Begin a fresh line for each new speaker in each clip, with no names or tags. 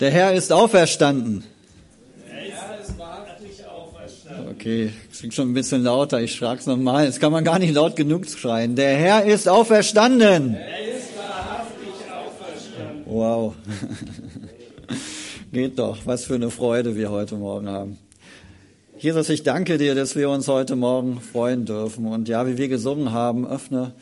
Der Herr ist auferstanden.
Er ist wahrhaftig auferstanden.
Okay, es klingt schon ein bisschen lauter. Ich frag's nochmal. Jetzt kann man gar nicht laut genug schreien. Der Herr ist auferstanden.
Er ist wahrhaftig auferstanden.
Wow. Geht doch. Was für eine Freude wir heute Morgen haben. Jesus, ich danke dir, dass wir uns heute Morgen freuen dürfen. Und ja, wie wir gesungen haben, öffne,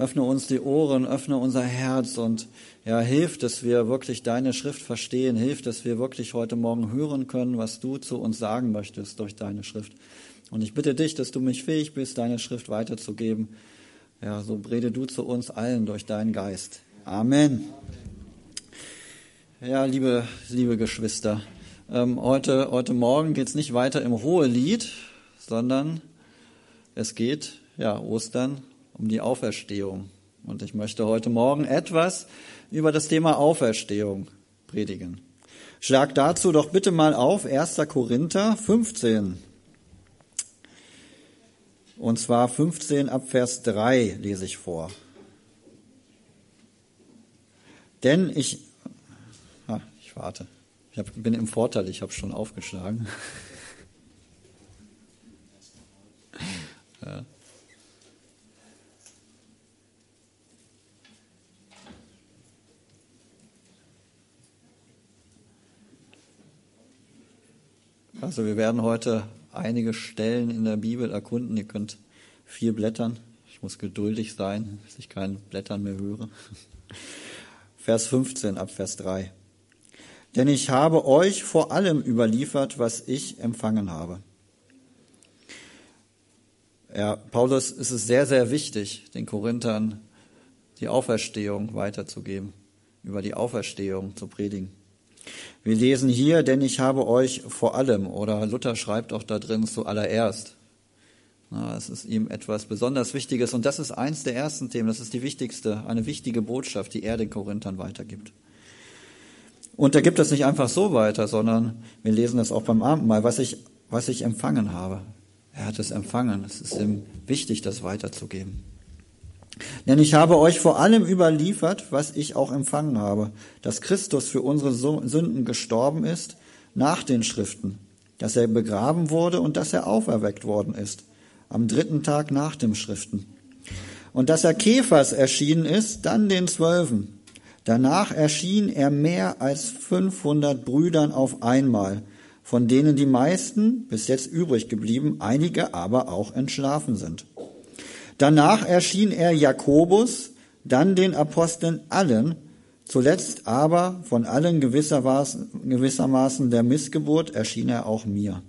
öffne uns die Ohren, öffne unser Herz und ja, hilf, dass wir wirklich deine Schrift verstehen. Hilf, dass wir wirklich heute Morgen hören können, was du zu uns sagen möchtest durch deine Schrift. Und ich bitte dich, dass du mich fähig bist, deine Schrift weiterzugeben. Ja, so rede du zu uns allen durch deinen Geist. Amen. Ja, liebe, liebe Geschwister, ähm, heute, heute Morgen geht es nicht weiter im Hohelied, sondern es geht, ja, Ostern um die Auferstehung. Und ich möchte heute Morgen etwas über das Thema Auferstehung predigen. Schlag dazu doch bitte mal auf 1. Korinther 15. Und zwar 15 ab Vers 3 lese ich vor. Denn ich, ah, ich warte. Ich hab, bin im Vorteil, ich habe schon aufgeschlagen. ja. Also wir werden heute einige Stellen in der Bibel erkunden. Ihr könnt viel blättern. Ich muss geduldig sein, dass ich kein Blättern mehr höre. Vers 15 ab Vers 3. Denn ich habe euch vor allem überliefert, was ich empfangen habe. Ja, Paulus ist es sehr, sehr wichtig, den Korinthern die Auferstehung weiterzugeben, über die Auferstehung zu predigen. Wir lesen hier, denn ich habe euch vor allem, oder Luther schreibt auch da drin zuallererst. Na, es ist ihm etwas besonders Wichtiges und das ist eins der ersten Themen, das ist die wichtigste, eine wichtige Botschaft, die er den Korinthern weitergibt. Und er gibt es nicht einfach so weiter, sondern wir lesen das auch beim Abendmahl, was ich, was ich empfangen habe. Er hat es empfangen. Es ist ihm wichtig, das weiterzugeben. Denn ich habe euch vor allem überliefert, was ich auch empfangen habe, dass Christus für unsere Sünden gestorben ist nach den Schriften, dass er begraben wurde und dass er auferweckt worden ist, am dritten Tag nach den Schriften. Und dass er Käfers erschienen ist, dann den Zwölfen. Danach erschien er mehr als 500 Brüdern auf einmal, von denen die meisten bis jetzt übrig geblieben, einige aber auch entschlafen sind. Danach erschien er Jakobus, dann den Aposteln allen, zuletzt aber von allen gewissermaßen der Missgeburt erschien er auch mir.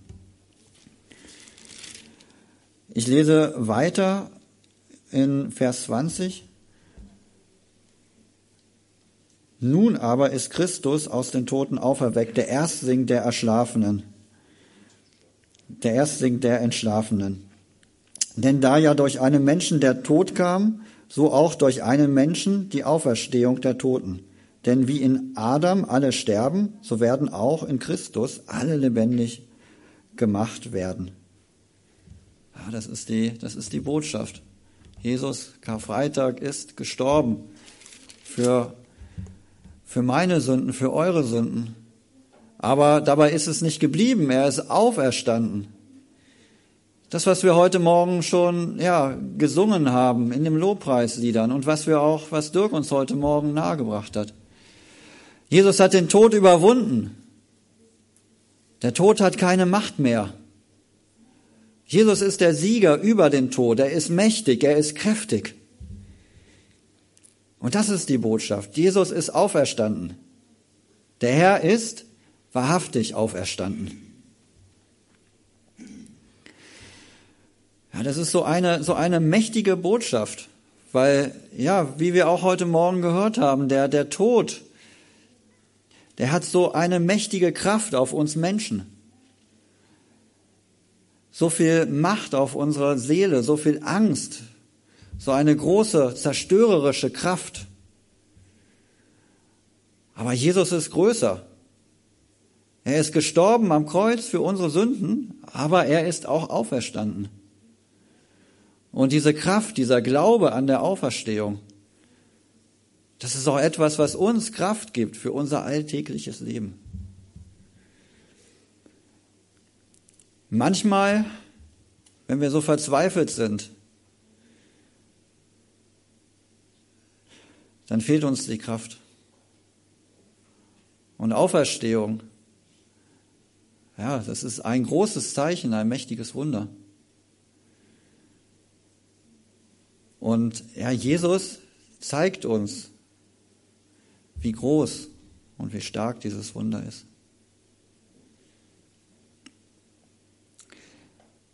Ich lese weiter in Vers 20. Nun aber ist Christus aus den Toten auferweckt, der Erstling der Erschlafenen, der Erstling der Entschlafenen. Denn da ja durch einen Menschen der Tod kam, so auch durch einen Menschen die Auferstehung der Toten. Denn wie in Adam alle sterben, so werden auch in Christus alle lebendig gemacht werden. Ja, das ist die, das ist die Botschaft. Jesus, Karfreitag, ist gestorben für für meine Sünden, für eure Sünden. Aber dabei ist es nicht geblieben, er ist auferstanden. Das, was wir heute Morgen schon ja, gesungen haben in den Lobpreisliedern und was wir auch, was Dirk uns heute Morgen nahegebracht hat. Jesus hat den Tod überwunden. Der Tod hat keine Macht mehr. Jesus ist der Sieger über den Tod. Er ist mächtig, er ist kräftig. Und das ist die Botschaft. Jesus ist auferstanden. Der Herr ist wahrhaftig auferstanden. Ja, das ist so eine, so eine mächtige Botschaft, weil, ja, wie wir auch heute Morgen gehört haben, der, der Tod, der hat so eine mächtige Kraft auf uns Menschen. So viel Macht auf unsere Seele, so viel Angst, so eine große zerstörerische Kraft. Aber Jesus ist größer. Er ist gestorben am Kreuz für unsere Sünden, aber er ist auch auferstanden. Und diese Kraft, dieser Glaube an der Auferstehung, das ist auch etwas, was uns Kraft gibt für unser alltägliches Leben. Manchmal, wenn wir so verzweifelt sind, dann fehlt uns die Kraft. Und Auferstehung, ja, das ist ein großes Zeichen, ein mächtiges Wunder. Und ja, Jesus zeigt uns, wie groß und wie stark dieses Wunder ist.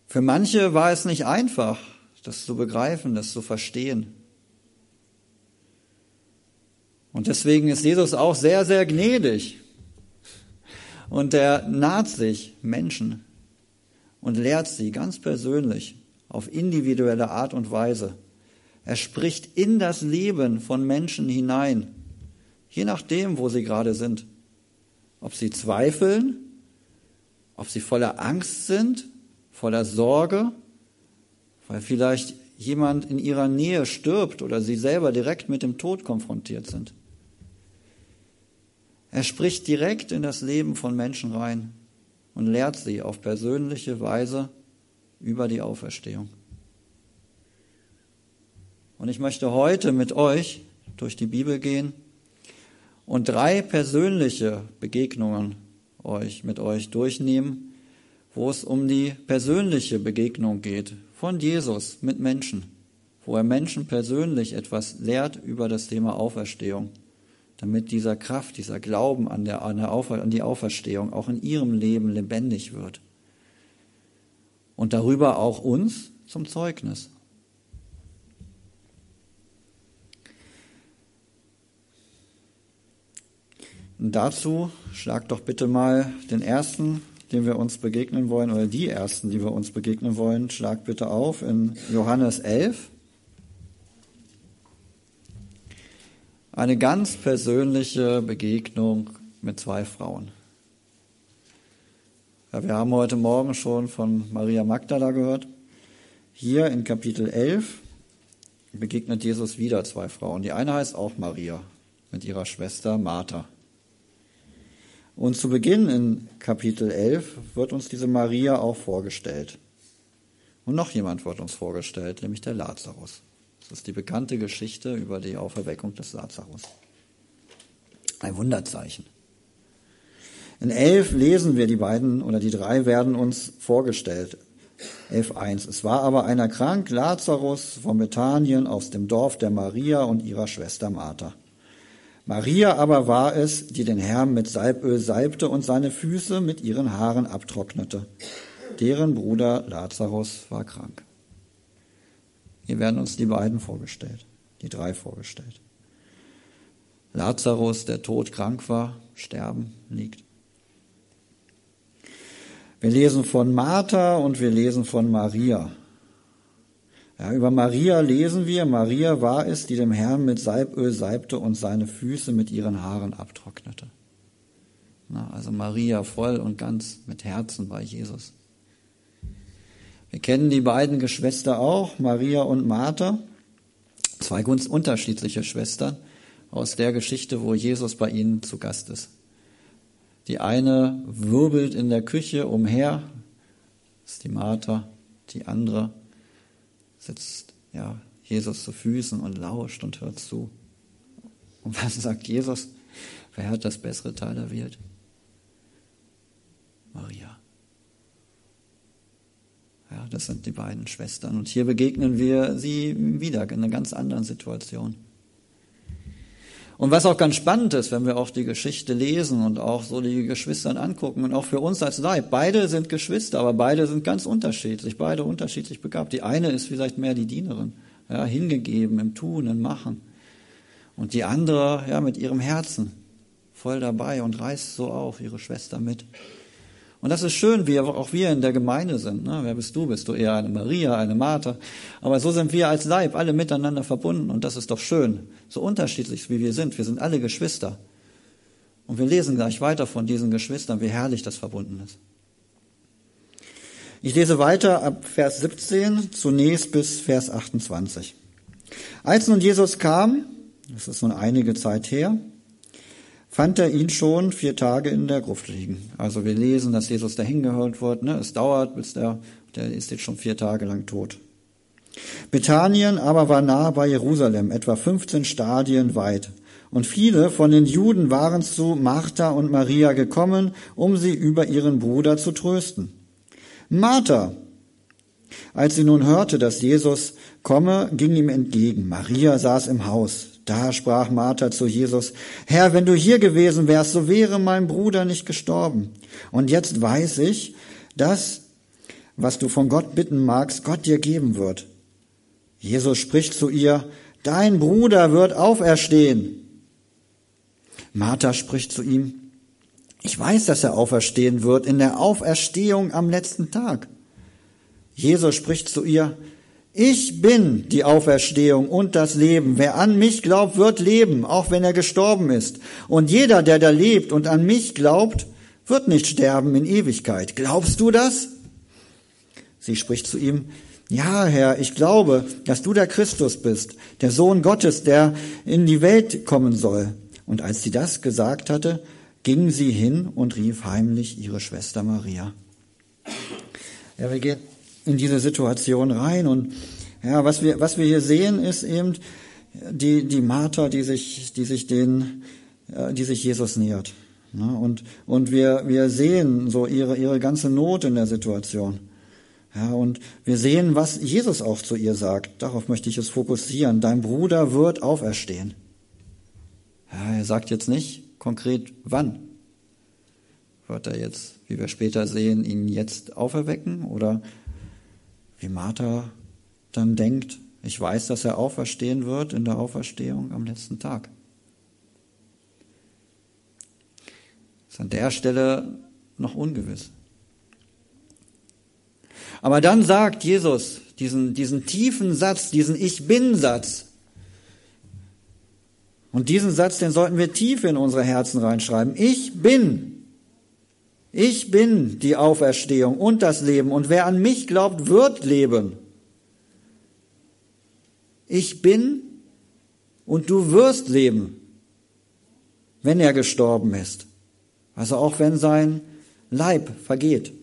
Für manche war es nicht einfach, das zu begreifen, das zu verstehen. Und deswegen ist Jesus auch sehr, sehr gnädig. Und er naht sich Menschen und lehrt sie ganz persönlich auf individuelle Art und Weise. Er spricht in das Leben von Menschen hinein, je nachdem, wo sie gerade sind. Ob sie zweifeln, ob sie voller Angst sind voller Sorge, weil vielleicht jemand in ihrer Nähe stirbt oder sie selber direkt mit dem Tod konfrontiert sind. Er spricht direkt in das Leben von Menschen rein und lehrt sie auf persönliche Weise über die Auferstehung. Und ich möchte heute mit euch durch die Bibel gehen und drei persönliche Begegnungen euch mit euch durchnehmen, wo es um die persönliche Begegnung geht von Jesus mit Menschen, wo er Menschen persönlich etwas lehrt über das Thema Auferstehung, damit dieser Kraft, dieser Glauben an, der, an, der Aufer, an die Auferstehung auch in ihrem Leben lebendig wird. Und darüber auch uns zum Zeugnis. Und dazu schlag doch bitte mal den ersten dem wir uns begegnen wollen, oder die ersten, die wir uns begegnen wollen, schlag bitte auf in Johannes 11. Eine ganz persönliche Begegnung mit zwei Frauen. Ja, wir haben heute Morgen schon von Maria Magdala gehört. Hier in Kapitel 11 begegnet Jesus wieder zwei Frauen. Die eine heißt auch Maria mit ihrer Schwester Martha. Und zu Beginn in Kapitel 11 wird uns diese Maria auch vorgestellt. Und noch jemand wird uns vorgestellt, nämlich der Lazarus. Das ist die bekannte Geschichte über die Auferweckung des Lazarus. Ein Wunderzeichen. In 11 lesen wir die beiden oder die drei werden uns vorgestellt. 11.1. Es war aber einer krank, Lazarus von Bethanien aus dem Dorf der Maria und ihrer Schwester Martha. Maria aber war es, die den Herrn mit Salböl salbte und seine Füße mit ihren Haaren abtrocknete. Deren Bruder Lazarus war krank. Hier werden uns die beiden vorgestellt, die drei vorgestellt. Lazarus, der todkrank war, sterben liegt. Wir lesen von Martha und wir lesen von Maria. Ja, über Maria lesen wir, Maria war es, die dem Herrn mit Salböl salbte und seine Füße mit ihren Haaren abtrocknete. Na, also Maria voll und ganz mit Herzen bei Jesus. Wir kennen die beiden Geschwister auch, Maria und Martha, zwei ganz unterschiedliche Schwestern aus der Geschichte, wo Jesus bei ihnen zu Gast ist. Die eine wirbelt in der Küche umher, ist die Martha, die andere sitzt ja, Jesus zu Füßen und lauscht und hört zu. Und was sagt Jesus? Wer hat das bessere Teil erwählt? Maria. Ja, das sind die beiden Schwestern. Und hier begegnen wir sie wieder in einer ganz anderen Situation. Und was auch ganz spannend ist, wenn wir auch die Geschichte lesen und auch so die Geschwistern angucken und auch für uns als Leib, beide sind Geschwister, aber beide sind ganz unterschiedlich, beide unterschiedlich begabt. Die eine ist vielleicht mehr die Dienerin, ja, hingegeben im Tun, im Machen. Und die andere, ja, mit ihrem Herzen voll dabei und reißt so auf ihre Schwester mit. Und das ist schön, wie auch wir in der Gemeinde sind. Ne? Wer bist du? Bist du eher eine Maria, eine Martha? Aber so sind wir als Leib alle miteinander verbunden und das ist doch schön. So unterschiedlich wie wir sind. Wir sind alle Geschwister. Und wir lesen gleich weiter von diesen Geschwistern, wie herrlich das verbunden ist. Ich lese weiter ab Vers 17 zunächst bis Vers 28. Als nun Jesus kam, das ist nun einige Zeit her, fand er ihn schon vier Tage in der Gruft liegen. Also wir lesen, dass Jesus dahin gehört wird. Ne? Es dauert, bis der, der ist jetzt schon vier Tage lang tot. Bethanien aber war nahe bei Jerusalem, etwa 15 Stadien weit. Und viele von den Juden waren zu Martha und Maria gekommen, um sie über ihren Bruder zu trösten. Martha, als sie nun hörte, dass Jesus komme, ging ihm entgegen. Maria saß im Haus. Da sprach Martha zu Jesus, Herr, wenn du hier gewesen wärst, so wäre mein Bruder nicht gestorben. Und jetzt weiß ich, dass, was du von Gott bitten magst, Gott dir geben wird. Jesus spricht zu ihr, Dein Bruder wird auferstehen. Martha spricht zu ihm, ich weiß, dass er auferstehen wird in der Auferstehung am letzten Tag. Jesus spricht zu ihr, ich bin die Auferstehung und das Leben. Wer an mich glaubt, wird leben, auch wenn er gestorben ist. Und jeder, der da lebt und an mich glaubt, wird nicht sterben in Ewigkeit. Glaubst du das? Sie spricht zu ihm, ja, Herr, ich glaube, dass du der Christus bist, der Sohn Gottes, der in die Welt kommen soll. Und als sie das gesagt hatte, ging sie hin und rief heimlich ihre Schwester Maria. Ja, wir gehen in diese Situation rein und ja, was wir, was wir hier sehen, ist eben die, die Martha, die sich, die sich den, die sich Jesus nähert. Und, und wir, wir sehen so ihre, ihre ganze Not in der Situation. Ja, und wir sehen, was Jesus auch zu ihr sagt. Darauf möchte ich es fokussieren. Dein Bruder wird auferstehen. Ja, er sagt jetzt nicht konkret wann. Wird er jetzt, wie wir später sehen, ihn jetzt auferwecken oder wie Martha dann denkt, ich weiß, dass er auferstehen wird in der Auferstehung am letzten Tag. Ist an der Stelle noch ungewiss. Aber dann sagt Jesus diesen, diesen tiefen Satz, diesen Ich bin-Satz, und diesen Satz, den sollten wir tief in unsere Herzen reinschreiben. Ich bin. Ich bin die Auferstehung und das Leben. Und wer an mich glaubt, wird leben. Ich bin und du wirst leben, wenn er gestorben ist. Also auch wenn sein Leib vergeht.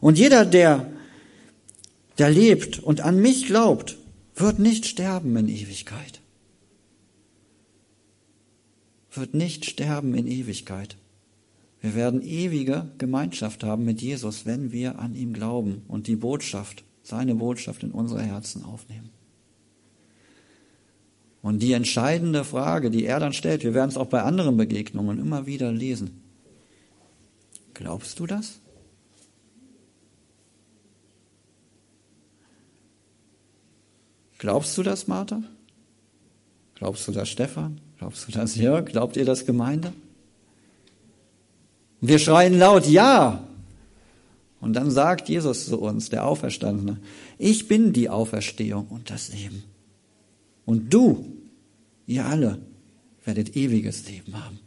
Und jeder, der, der lebt und an mich glaubt, wird nicht sterben in Ewigkeit wird nicht sterben in Ewigkeit. Wir werden ewige Gemeinschaft haben mit Jesus, wenn wir an ihm glauben und die Botschaft, seine Botschaft in unsere Herzen aufnehmen. Und die entscheidende Frage, die er dann stellt, wir werden es auch bei anderen Begegnungen immer wieder lesen. Glaubst du das? Glaubst du das, Martha? Glaubst du das, Stefan? Glaubst du das, Jörg? Glaubt ihr das, Gemeinde? Wir schreien laut Ja. Und dann sagt Jesus zu uns, der Auferstandene, ich bin die Auferstehung und das Leben. Und du, ihr alle, werdet ewiges Leben haben.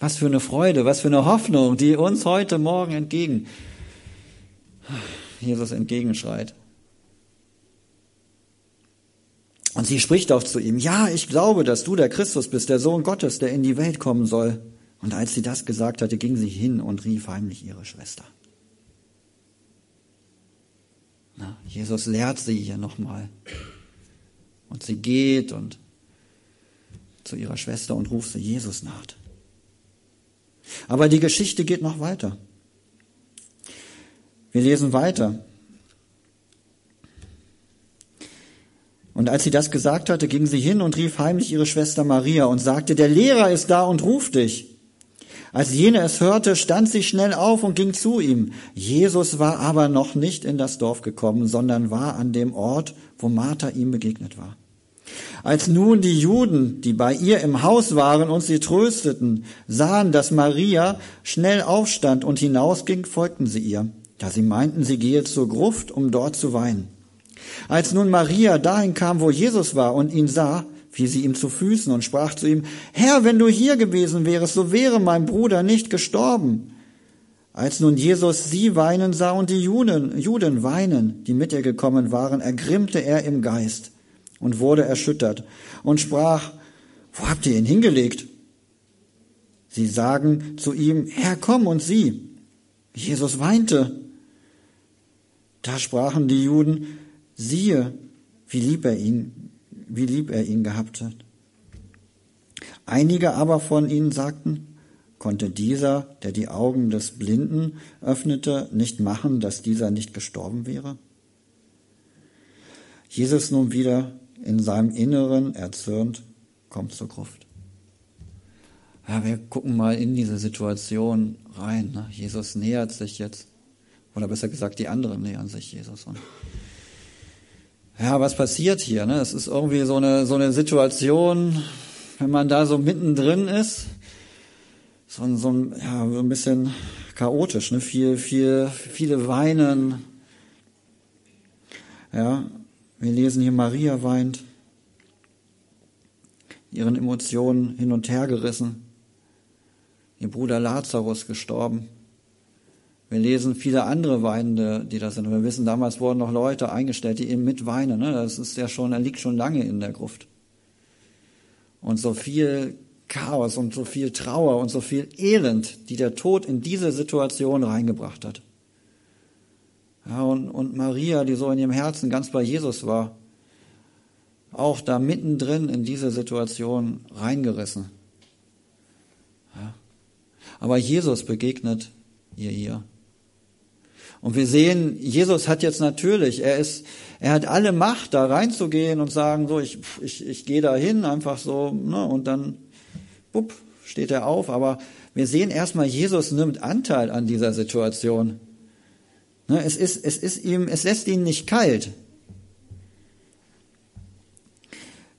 Was für eine Freude, was für eine Hoffnung, die uns heute Morgen entgegen, Jesus entgegenschreit. Und sie spricht auch zu ihm, ja, ich glaube, dass du der Christus bist, der Sohn Gottes, der in die Welt kommen soll. Und als sie das gesagt hatte, ging sie hin und rief heimlich ihre Schwester. Na, Jesus lehrt sie hier nochmal. Und sie geht und zu ihrer Schwester und ruft sie Jesus naht. Aber die Geschichte geht noch weiter. Wir lesen weiter. Und als sie das gesagt hatte, ging sie hin und rief heimlich ihre Schwester Maria und sagte, der Lehrer ist da und ruft dich. Als jene es hörte, stand sie schnell auf und ging zu ihm. Jesus war aber noch nicht in das Dorf gekommen, sondern war an dem Ort, wo Martha ihm begegnet war. Als nun die Juden, die bei ihr im Haus waren und sie trösteten, sahen, dass Maria schnell aufstand und hinausging, folgten sie ihr, da sie meinten, sie gehe zur Gruft, um dort zu weinen. Als nun Maria dahin kam, wo Jesus war und ihn sah, fiel sie ihm zu Füßen und sprach zu ihm, Herr, wenn du hier gewesen wärest, so wäre mein Bruder nicht gestorben. Als nun Jesus sie weinen sah und die Juden, Juden weinen, die mit ihr gekommen waren, ergrimmte er im Geist und wurde erschüttert und sprach, wo habt ihr ihn hingelegt? Sie sagen zu ihm, Herr, komm und sieh. Jesus weinte. Da sprachen die Juden, siehe, wie lieb er ihn, wie lieb er ihn gehabt hat. Einige aber von ihnen sagten, konnte dieser, der die Augen des Blinden öffnete, nicht machen, dass dieser nicht gestorben wäre? Jesus nun wieder in seinem Inneren erzürnt, kommt zur Gruft. Ja, wir gucken mal in diese Situation rein. Ne? Jesus nähert sich jetzt, oder besser gesagt, die anderen nähern sich Jesus. Und ja, was passiert hier? Ne? Es ist irgendwie so eine, so eine Situation, wenn man da so mittendrin ist, so, so, ja, so ein bisschen chaotisch, ne? viel, viel, viele weinen. Ja, wir lesen hier, Maria weint, ihren Emotionen hin und her gerissen. Ihr Bruder Lazarus gestorben. Wir lesen viele andere Weinende, die das sind. Wir wissen, damals wurden noch Leute eingestellt, die eben mit weinen. Ne? Das ist ja schon, er liegt schon lange in der Gruft. Und so viel Chaos und so viel Trauer und so viel Elend, die der Tod in diese Situation reingebracht hat. Ja, und, und Maria, die so in ihrem Herzen ganz bei Jesus war, auch da mittendrin in diese Situation reingerissen. Ja. Aber Jesus begegnet ihr hier. Und wir sehen, Jesus hat jetzt natürlich, er ist, er hat alle Macht, da reinzugehen und sagen, so, ich, ich, ich gehe da hin, einfach so, ne, und dann, bupp, steht er auf. Aber wir sehen erstmal, Jesus nimmt Anteil an dieser Situation. Ne, es ist, es ist ihm, es lässt ihn nicht kalt.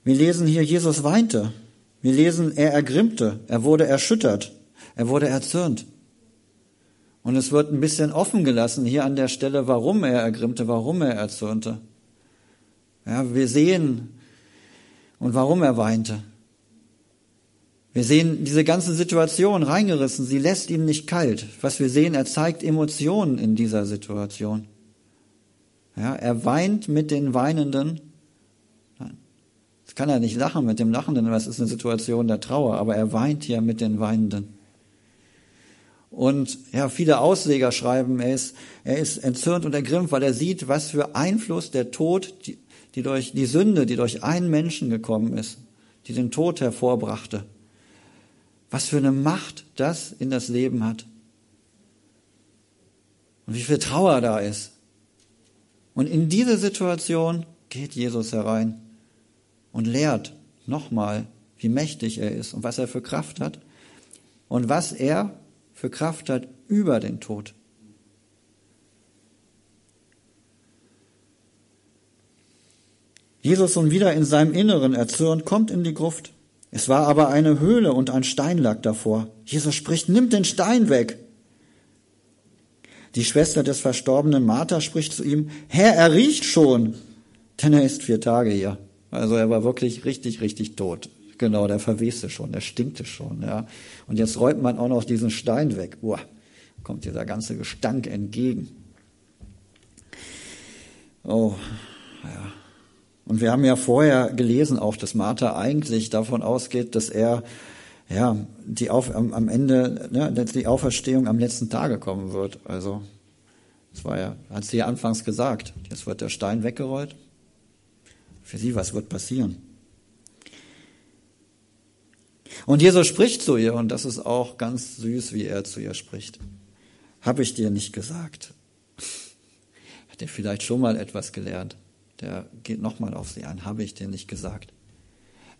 Wir lesen hier, Jesus weinte. Wir lesen, er ergrimmte, er wurde erschüttert, er wurde erzürnt. Und es wird ein bisschen offen gelassen hier an der Stelle, warum er ergrimmte, warum er erzürnte. Ja, wir sehen und warum er weinte. Wir sehen diese ganze Situation reingerissen, sie lässt ihm nicht kalt. Was wir sehen, er zeigt Emotionen in dieser Situation. Ja, er weint mit den Weinenden. Das kann er nicht lachen mit dem Lachenden, das ist eine Situation der Trauer, aber er weint hier mit den Weinenden. Und ja, viele Ausleger schreiben, er ist, er ist entzürnt und ergrimmt, weil er sieht, was für Einfluss der Tod, die, die durch die Sünde, die durch einen Menschen gekommen ist, die den Tod hervorbrachte, was für eine Macht das in das Leben hat. Und wie viel Trauer da ist. Und in diese Situation geht Jesus herein und lehrt nochmal, wie mächtig er ist und was er für Kraft hat und was er für Kraft hat über den Tod. Jesus nun wieder in seinem Inneren erzürnt, kommt in die Gruft. Es war aber eine Höhle und ein Stein lag davor. Jesus spricht, nimmt den Stein weg. Die Schwester des verstorbenen Martha spricht zu ihm, Herr, er riecht schon, denn er ist vier Tage hier. Also er war wirklich richtig, richtig tot. Genau, der verweste schon, der stinkte schon, ja. Und jetzt räumt man auch noch diesen Stein weg. Uah, kommt dieser ganze Gestank entgegen. Oh, ja. Und wir haben ja vorher gelesen auch, dass Martha eigentlich davon ausgeht, dass er ja die auf, am, am Ende ne, die Auferstehung am letzten Tage kommen wird. Also das war ja, hat sie ja anfangs gesagt. Jetzt wird der Stein weggerollt. Für sie, was wird passieren? Und Jesus spricht zu ihr, und das ist auch ganz süß, wie er zu ihr spricht. Habe ich dir nicht gesagt? Hat er vielleicht schon mal etwas gelernt? Der geht nochmal auf sie ein. Habe ich dir nicht gesagt?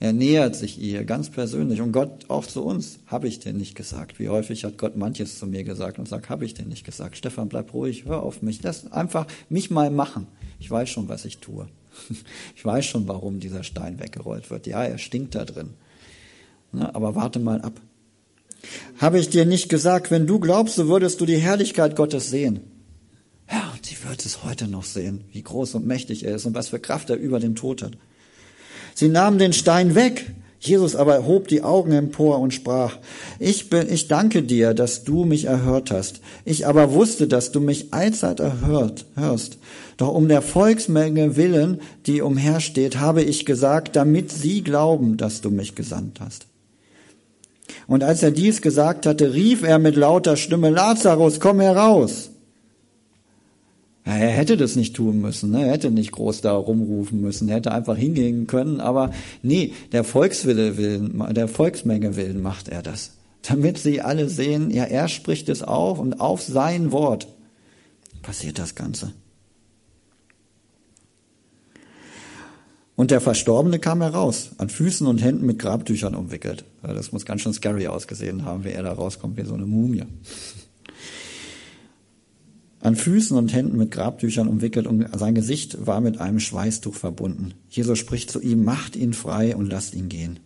Er nähert sich ihr ganz persönlich und Gott auch zu uns. Habe ich dir nicht gesagt? Wie häufig hat Gott manches zu mir gesagt und sagt, habe ich dir nicht gesagt? Stefan, bleib ruhig, hör auf mich. Lass einfach mich mal machen. Ich weiß schon, was ich tue. Ich weiß schon, warum dieser Stein weggerollt wird. Ja, er stinkt da drin. Na, aber warte mal ab. Habe ich dir nicht gesagt, wenn du glaubst, so würdest du die Herrlichkeit Gottes sehen. Ja, und sie wird es heute noch sehen, wie groß und mächtig er ist und was für Kraft er über den Tod hat. Sie nahmen den Stein weg. Jesus aber hob die Augen empor und sprach, ich bin, ich danke dir, dass du mich erhört hast. Ich aber wusste, dass du mich allzeit erhört, hörst. Doch um der Volksmenge willen, die umhersteht, habe ich gesagt, damit sie glauben, dass du mich gesandt hast. Und als er dies gesagt hatte, rief er mit lauter Stimme, Lazarus, komm heraus. Er hätte das nicht tun müssen, ne? er hätte nicht groß da rumrufen müssen, er hätte einfach hingehen können, aber nee, der Volkswille willen, der Volksmenge willen macht er das. Damit sie alle sehen, ja, er spricht es auf und auf sein Wort passiert das Ganze. Und der Verstorbene kam heraus, an Füßen und Händen mit Grabtüchern umwickelt. Das muss ganz schön scary ausgesehen haben, wie er da rauskommt, wie so eine Mumie an Füßen und Händen mit Grabtüchern umwickelt und sein Gesicht war mit einem Schweißtuch verbunden. Jesus spricht zu ihm, macht ihn frei und lasst ihn gehen.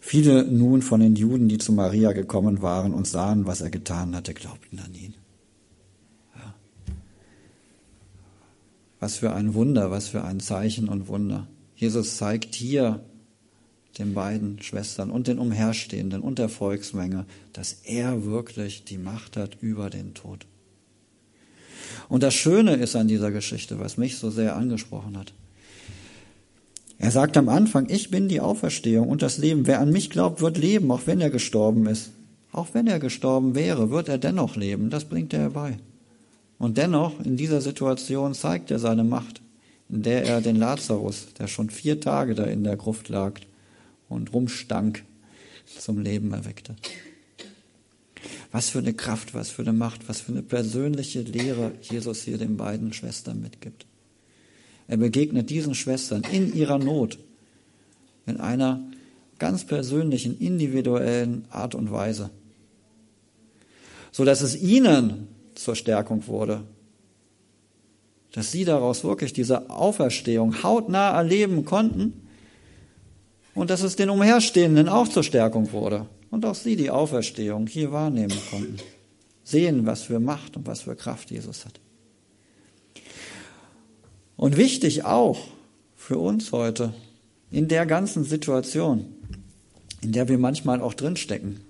Viele nun von den Juden, die zu Maria gekommen waren und sahen, was er getan hatte, glaubten an ihn. Was für ein Wunder, was für ein Zeichen und Wunder. Jesus zeigt hier den beiden Schwestern und den Umherstehenden und der Volksmenge, dass er wirklich die Macht hat über den Tod. Und das Schöne ist an dieser Geschichte, was mich so sehr angesprochen hat. Er sagt am Anfang, ich bin die Auferstehung und das Leben. Wer an mich glaubt, wird leben, auch wenn er gestorben ist. Auch wenn er gestorben wäre, wird er dennoch leben. Das bringt er herbei. Und dennoch, in dieser Situation zeigt er seine Macht, in der er den Lazarus, der schon vier Tage da in der Gruft lag, und rumstank, zum Leben erweckte. Was für eine Kraft, was für eine Macht, was für eine persönliche Lehre Jesus hier den beiden Schwestern mitgibt. Er begegnet diesen Schwestern in ihrer Not in einer ganz persönlichen, individuellen Art und Weise, so dass es ihnen zur Stärkung wurde, dass sie daraus wirklich diese Auferstehung hautnah erleben konnten und dass es den Umherstehenden auch zur Stärkung wurde und auch sie die Auferstehung hier wahrnehmen konnten. Sehen, was für Macht und was für Kraft Jesus hat. Und wichtig auch für uns heute in der ganzen Situation, in der wir manchmal auch drinstecken,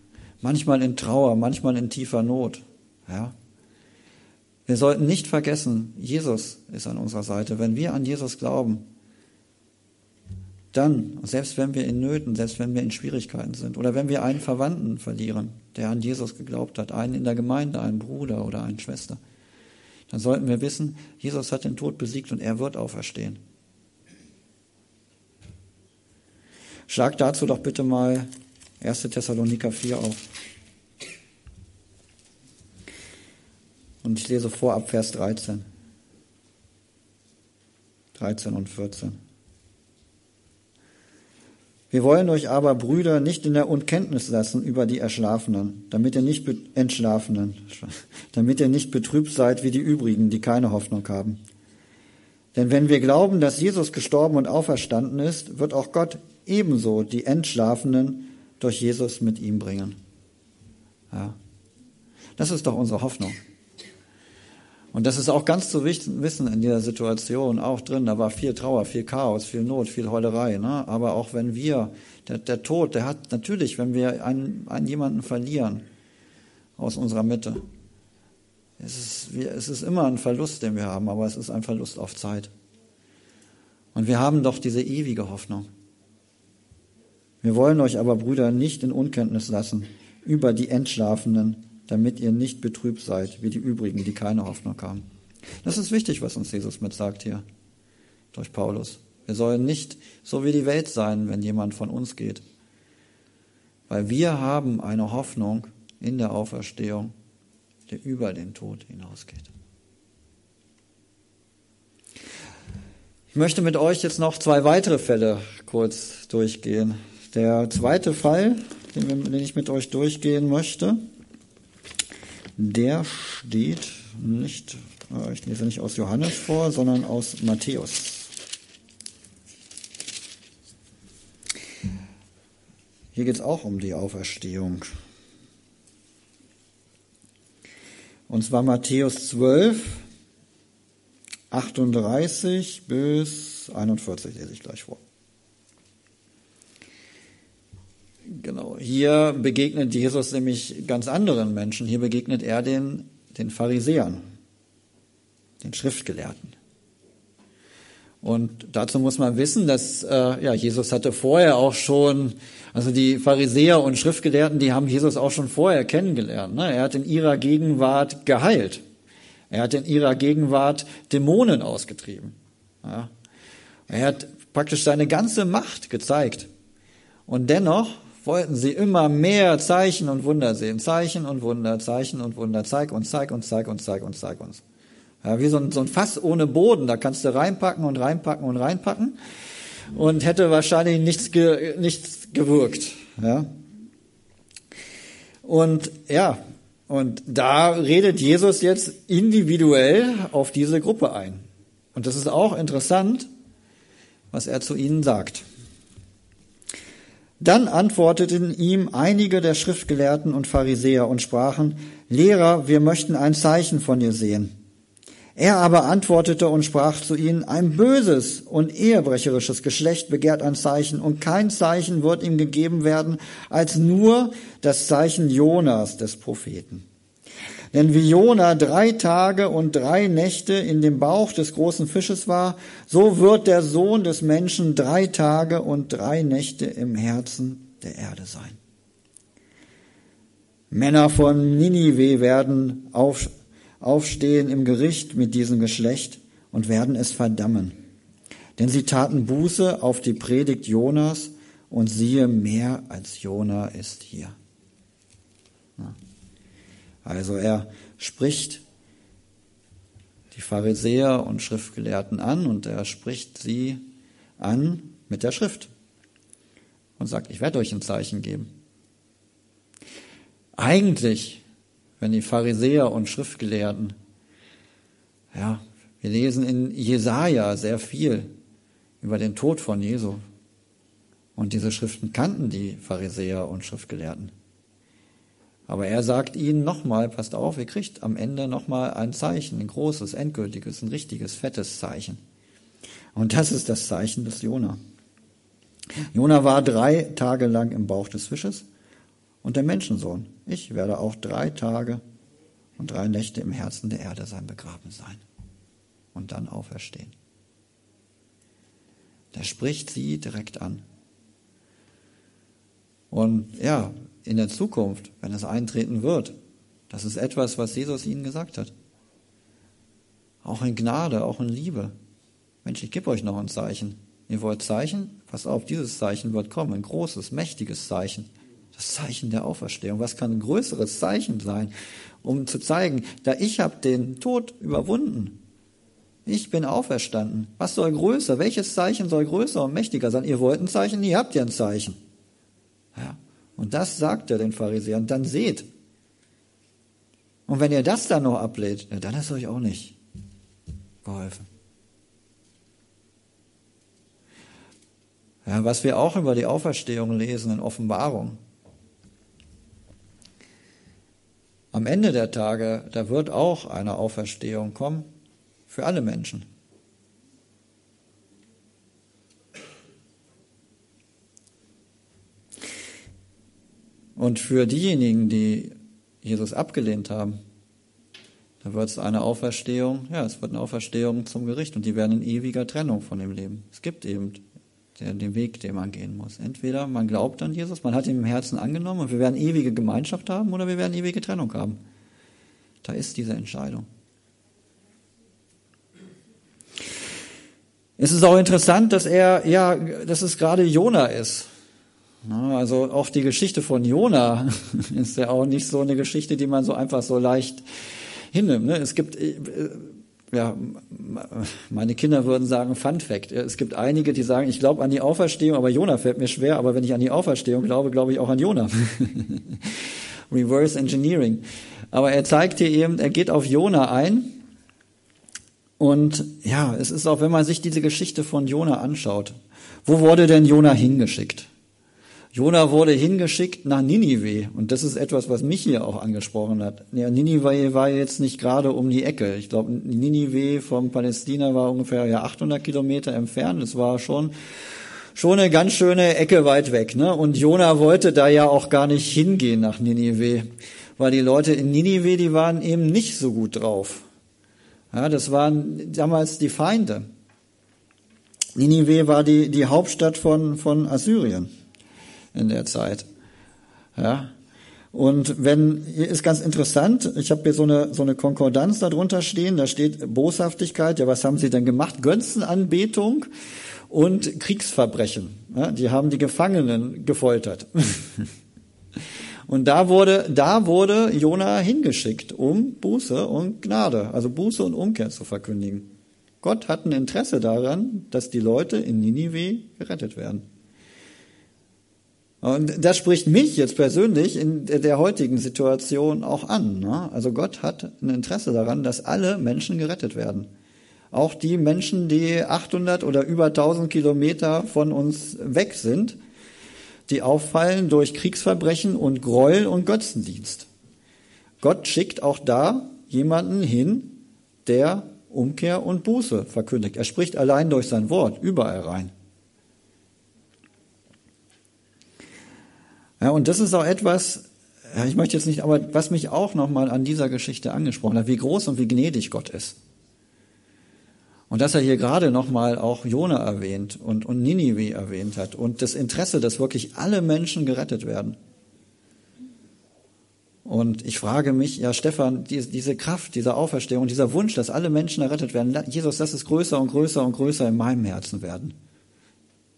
manchmal in Trauer, manchmal in tiefer Not. Ja. Wir sollten nicht vergessen, Jesus ist an unserer Seite. Wenn wir an Jesus glauben, dann, selbst wenn wir in Nöten, selbst wenn wir in Schwierigkeiten sind oder wenn wir einen Verwandten verlieren, der an Jesus geglaubt hat, einen in der Gemeinde, einen Bruder oder eine Schwester, dann sollten wir wissen, Jesus hat den Tod besiegt und er wird auferstehen. Schlag dazu doch bitte mal 1. Thessaloniker 4 auf. Und ich lese vor ab Vers 13. 13 und 14. Wir wollen euch aber, Brüder, nicht in der Unkenntnis lassen über die Erschlafenen, damit ihr nicht entschlafenen, damit ihr nicht betrübt seid wie die übrigen, die keine Hoffnung haben. Denn wenn wir glauben, dass Jesus gestorben und auferstanden ist, wird auch Gott ebenso die Entschlafenen durch Jesus mit ihm bringen. Ja. Das ist doch unsere Hoffnung. Und das ist auch ganz zu wissen in dieser Situation auch drin. Da war viel Trauer, viel Chaos, viel Not, viel Heulerei. Ne? Aber auch wenn wir, der, der Tod, der hat natürlich, wenn wir einen, einen jemanden verlieren aus unserer Mitte, es ist, wir, es ist immer ein Verlust, den wir haben, aber es ist ein Verlust auf Zeit. Und wir haben doch diese ewige Hoffnung. Wir wollen euch aber, Brüder, nicht in Unkenntnis lassen über die Entschlafenen, damit ihr nicht betrübt seid wie die übrigen, die keine Hoffnung haben. Das ist wichtig, was uns Jesus mit sagt hier durch Paulus. Wir sollen nicht so wie die Welt sein, wenn jemand von uns geht, weil wir haben eine Hoffnung in der Auferstehung, die über den Tod hinausgeht. Ich möchte mit euch jetzt noch zwei weitere Fälle kurz durchgehen. Der zweite Fall, den ich mit euch durchgehen möchte, der steht nicht, äh, ich lese nicht aus Johannes vor, sondern aus Matthäus. Hier geht es auch um die Auferstehung. Und zwar Matthäus 12, 38 bis 41 lese ich gleich vor. Genau. Hier begegnet Jesus nämlich ganz anderen Menschen. Hier begegnet er den, den Pharisäern, den Schriftgelehrten. Und dazu muss man wissen, dass äh, ja, Jesus hatte vorher auch schon, also die Pharisäer und Schriftgelehrten, die haben Jesus auch schon vorher kennengelernt. Ne? Er hat in ihrer Gegenwart geheilt. Er hat in ihrer Gegenwart Dämonen ausgetrieben. Ja? Er hat praktisch seine ganze Macht gezeigt. Und dennoch wollten sie immer mehr Zeichen und Wunder sehen. Zeichen und Wunder, Zeichen und Wunder. Zeig uns, zeig uns, zeig uns, zeig uns, zeig uns. Ja, wie so ein, so ein Fass ohne Boden. Da kannst du reinpacken und reinpacken und reinpacken. Und hätte wahrscheinlich nichts, ge, nichts gewirkt. Ja. Und ja, und da redet Jesus jetzt individuell auf diese Gruppe ein. Und das ist auch interessant, was er zu ihnen sagt. Dann antworteten ihm einige der Schriftgelehrten und Pharisäer und sprachen, Lehrer, wir möchten ein Zeichen von dir sehen. Er aber antwortete und sprach zu ihnen, ein böses und ehebrecherisches Geschlecht begehrt ein Zeichen, und kein Zeichen wird ihm gegeben werden, als nur das Zeichen Jonas des Propheten. Denn wie Jona drei Tage und drei Nächte in dem Bauch des großen Fisches war, so wird der Sohn des Menschen drei Tage und drei Nächte im Herzen der Erde sein. Männer von Ninive werden auf, aufstehen im Gericht mit diesem Geschlecht und werden es verdammen. Denn sie taten Buße auf die Predigt Jonas und siehe, mehr als Jona ist hier. Also er spricht die Pharisäer und Schriftgelehrten an und er spricht sie an mit der Schrift und sagt, ich werde euch ein Zeichen geben. Eigentlich, wenn die Pharisäer und Schriftgelehrten, ja, wir lesen in Jesaja sehr viel über den Tod von Jesu. Und diese Schriften kannten die Pharisäer und Schriftgelehrten. Aber er sagt ihnen nochmal, passt auf, ihr kriegt am Ende nochmal ein Zeichen, ein großes, endgültiges, ein richtiges, fettes Zeichen. Und das ist das Zeichen des Jona. Jona war drei Tage lang im Bauch des Fisches und der Menschensohn. Ich werde auch drei Tage und drei Nächte im Herzen der Erde sein, begraben sein und dann auferstehen. Der spricht sie direkt an. Und ja, in der Zukunft, wenn es eintreten wird. Das ist etwas, was Jesus ihnen gesagt hat. Auch in Gnade, auch in Liebe. Mensch, ich gebe euch noch ein Zeichen. Ihr wollt Zeichen? Pass auf, dieses Zeichen wird kommen. Ein großes, mächtiges Zeichen. Das Zeichen der Auferstehung. Was kann ein größeres Zeichen sein, um zu zeigen, da ich habe den Tod überwunden. Ich bin auferstanden. Was soll größer? Welches Zeichen soll größer und mächtiger sein? Ihr wollt ein Zeichen, ihr habt ja ein Zeichen. Ja. Und das sagt er den Pharisäern, dann seht. Und wenn ihr das dann noch ablehnt, dann ist euch auch nicht geholfen. Ja, was wir auch über die Auferstehung lesen in Offenbarung. Am Ende der Tage, da wird auch eine Auferstehung kommen für alle Menschen. Und für diejenigen, die Jesus abgelehnt haben, da wird es eine Auferstehung, ja, es wird eine Auferstehung zum Gericht und die werden in ewiger Trennung von dem Leben. Es gibt eben den, Weg, den man gehen muss. Entweder man glaubt an Jesus, man hat ihn im Herzen angenommen und wir werden ewige Gemeinschaft haben oder wir werden ewige Trennung haben. Da ist diese Entscheidung. Es ist auch interessant, dass er, ja, dass es gerade Jona ist. Also auch die Geschichte von Jona ist ja auch nicht so eine Geschichte, die man so einfach so leicht hinnimmt. Ne? Es gibt, äh, ja, meine Kinder würden sagen, Fun Fact. Es gibt einige, die sagen, ich glaube an die Auferstehung, aber Jona fällt mir schwer, aber wenn ich an die Auferstehung glaube, glaube ich auch an Jona. Reverse Engineering. Aber er zeigt hier eben, er geht auf Jona ein. Und ja, es ist auch, wenn man sich diese Geschichte von Jona anschaut. Wo wurde denn Jona hingeschickt? Jona wurde hingeschickt nach Ninive. Und das ist etwas, was mich hier auch angesprochen hat. Ja, Ninive war jetzt nicht gerade um die Ecke. Ich glaube, Ninive vom Palästina war ungefähr ja 800 Kilometer entfernt. Es war schon schon eine ganz schöne Ecke weit weg, ne? Und Jona wollte da ja auch gar nicht hingehen nach Ninive, weil die Leute in Ninive, die waren eben nicht so gut drauf. Ja, das waren damals die Feinde. Ninive war die, die Hauptstadt von, von Assyrien in der Zeit. Ja. Und wenn, hier ist ganz interessant, ich habe hier so eine, so eine Konkordanz darunter stehen, da steht Boshaftigkeit, ja, was haben sie denn gemacht? Götzenanbetung und Kriegsverbrechen. Ja, die haben die Gefangenen gefoltert. und da wurde, da wurde Jona hingeschickt, um Buße und Gnade, also Buße und Umkehr zu verkündigen. Gott hat ein Interesse daran, dass die Leute in Ninive gerettet werden. Und das spricht mich jetzt persönlich in der heutigen Situation auch an. Ne? Also Gott hat ein Interesse daran, dass alle Menschen gerettet werden. Auch die Menschen, die 800 oder über 1000 Kilometer von uns weg sind, die auffallen durch Kriegsverbrechen und Gräuel und Götzendienst. Gott schickt auch da jemanden hin, der Umkehr und Buße verkündigt. Er spricht allein durch sein Wort überall rein. Ja, und das ist auch etwas, ich möchte jetzt nicht, aber was mich auch nochmal an dieser Geschichte angesprochen hat, wie groß und wie gnädig Gott ist. Und dass er hier gerade nochmal auch Jona erwähnt und, und Ninive erwähnt hat und das Interesse, dass wirklich alle Menschen gerettet werden. Und ich frage mich, ja Stefan, die, diese Kraft, diese Auferstehung, dieser Wunsch, dass alle Menschen errettet werden, Jesus, das ist größer und größer und größer in meinem Herzen werden.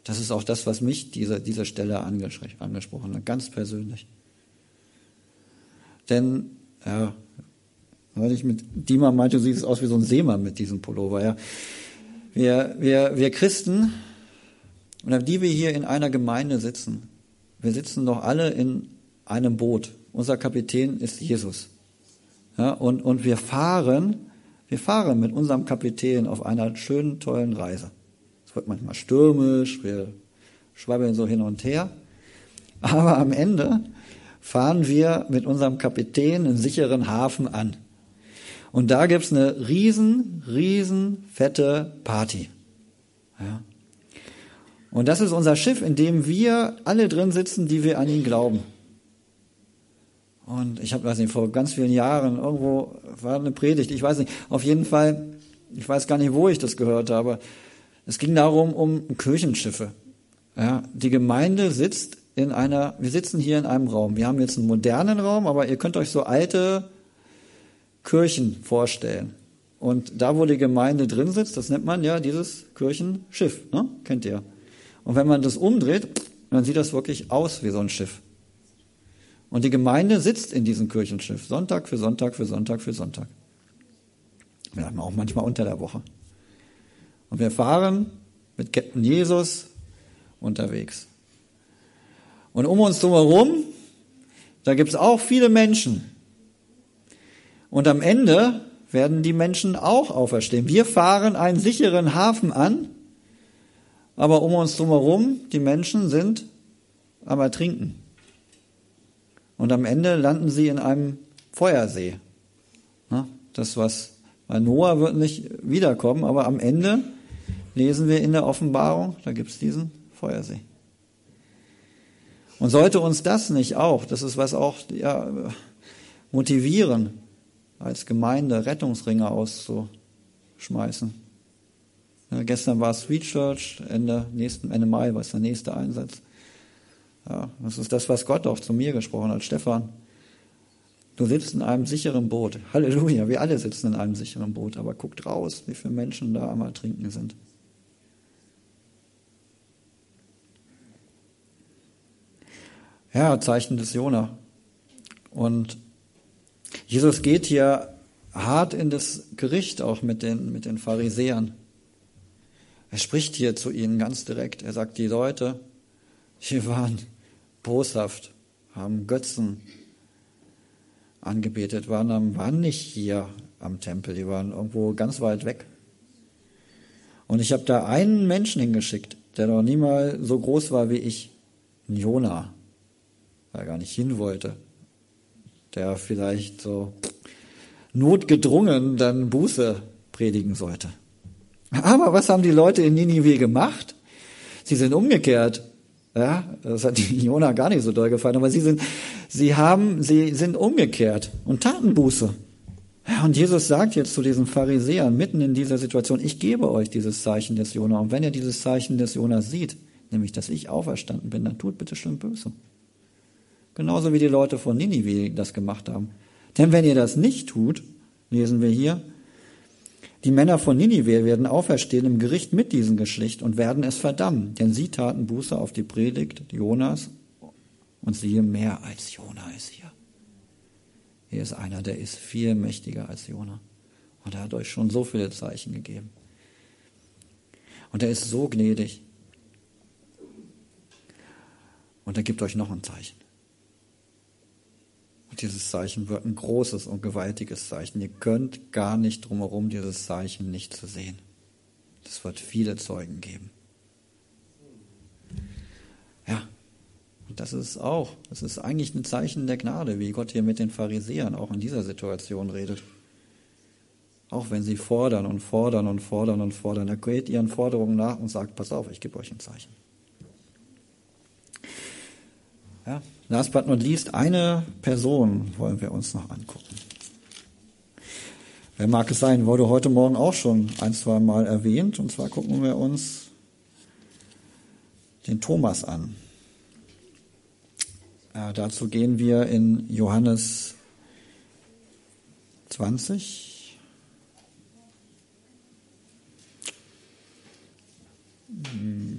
Das ist auch das, was mich diese, diese Stelle angesprochen hat, ganz persönlich. Denn, ja, weil ich mit Dima meinte, du siehst aus wie so ein Seemann mit diesem Pullover, ja. Wir, wir, wir Christen, oder die wir hier in einer Gemeinde sitzen, wir sitzen doch alle in einem Boot. Unser Kapitän ist Jesus. Ja, und, und wir fahren, wir fahren mit unserem Kapitän auf einer schönen, tollen Reise wird manchmal stürmisch, wir schwabbeln so hin und her. Aber am Ende fahren wir mit unserem Kapitän einen sicheren Hafen an. Und da gibt's eine riesen, riesen fette Party. Ja. Und das ist unser Schiff, in dem wir alle drin sitzen, die wir an ihn glauben. Und ich habe, weiß nicht, vor ganz vielen Jahren irgendwo war eine Predigt, ich weiß nicht, auf jeden Fall, ich weiß gar nicht, wo ich das gehört habe, es ging darum, um Kirchenschiffe. Ja, die Gemeinde sitzt in einer, wir sitzen hier in einem Raum. Wir haben jetzt einen modernen Raum, aber ihr könnt euch so alte Kirchen vorstellen. Und da, wo die Gemeinde drin sitzt, das nennt man ja dieses Kirchenschiff, ne? kennt ihr. Und wenn man das umdreht, dann sieht das wirklich aus wie so ein Schiff. Und die Gemeinde sitzt in diesem Kirchenschiff, Sonntag für Sonntag für Sonntag für Sonntag. Ja, auch manchmal unter der Woche. Und wir fahren mit Captain Jesus unterwegs. Und um uns drumherum, da gibt es auch viele Menschen. Und am Ende werden die Menschen auch auferstehen. Wir fahren einen sicheren Hafen an, aber um uns drumherum, die Menschen sind am Ertrinken. Und am Ende landen sie in einem Feuersee. Das, was bei Noah wird nicht wiederkommen, aber am Ende lesen wir in der Offenbarung, da gibt es diesen Feuersee. Und sollte uns das nicht auch, das ist was auch ja, motivieren, als Gemeinde Rettungsringe auszuschmeißen. Ja, gestern war Sweet Church, Ende, nächsten, Ende Mai war es der nächste Einsatz. Ja, das ist das, was Gott auch zu mir gesprochen hat. Stefan, du sitzt in einem sicheren Boot. Halleluja, wir alle sitzen in einem sicheren Boot, aber guckt raus, wie viele Menschen da am Ertrinken sind. Ja, Zeichen des Jona. Und Jesus geht hier hart in das Gericht auch mit den, mit den Pharisäern. Er spricht hier zu ihnen ganz direkt. Er sagt, die Leute, die waren boshaft, haben Götzen angebetet, waren, waren nicht hier am Tempel, die waren irgendwo ganz weit weg. Und ich habe da einen Menschen hingeschickt, der noch nie mal so groß war wie ich, Jona weil er gar nicht hin wollte, der vielleicht so notgedrungen dann Buße predigen sollte. Aber was haben die Leute in Ninive gemacht? Sie sind umgekehrt. Ja, das hat Jona gar nicht so doll gefallen, aber sie sind, sie haben, sie sind umgekehrt und taten Buße. Und Jesus sagt jetzt zu diesen Pharisäern mitten in dieser Situation, ich gebe euch dieses Zeichen des Jona. Und wenn ihr dieses Zeichen des Jona sieht, nämlich, dass ich auferstanden bin, dann tut bitte schön böse. Genauso wie die Leute von Ninive das gemacht haben. Denn wenn ihr das nicht tut, lesen wir hier, die Männer von Ninive werden auferstehen im Gericht mit diesem Geschlecht und werden es verdammen, denn sie taten Buße auf die Predigt Jonas und siehe, mehr als Jona ist hier. Hier ist einer, der ist viel mächtiger als Jona. Und er hat euch schon so viele Zeichen gegeben. Und er ist so gnädig. Und er gibt euch noch ein Zeichen. Dieses Zeichen wird ein großes und gewaltiges Zeichen. Ihr könnt gar nicht drumherum, dieses Zeichen nicht zu sehen. Es wird viele Zeugen geben. Ja, und das ist auch, das ist eigentlich ein Zeichen der Gnade, wie Gott hier mit den Pharisäern auch in dieser Situation redet. Auch wenn sie fordern und fordern und fordern und fordern, er geht ihren Forderungen nach und sagt, pass auf, ich gebe euch ein Zeichen. Ja, last but not least, eine Person wollen wir uns noch angucken. Wer mag es sein, wurde heute Morgen auch schon ein, zwei Mal erwähnt. Und zwar gucken wir uns den Thomas an. Ja, dazu gehen wir in Johannes 20.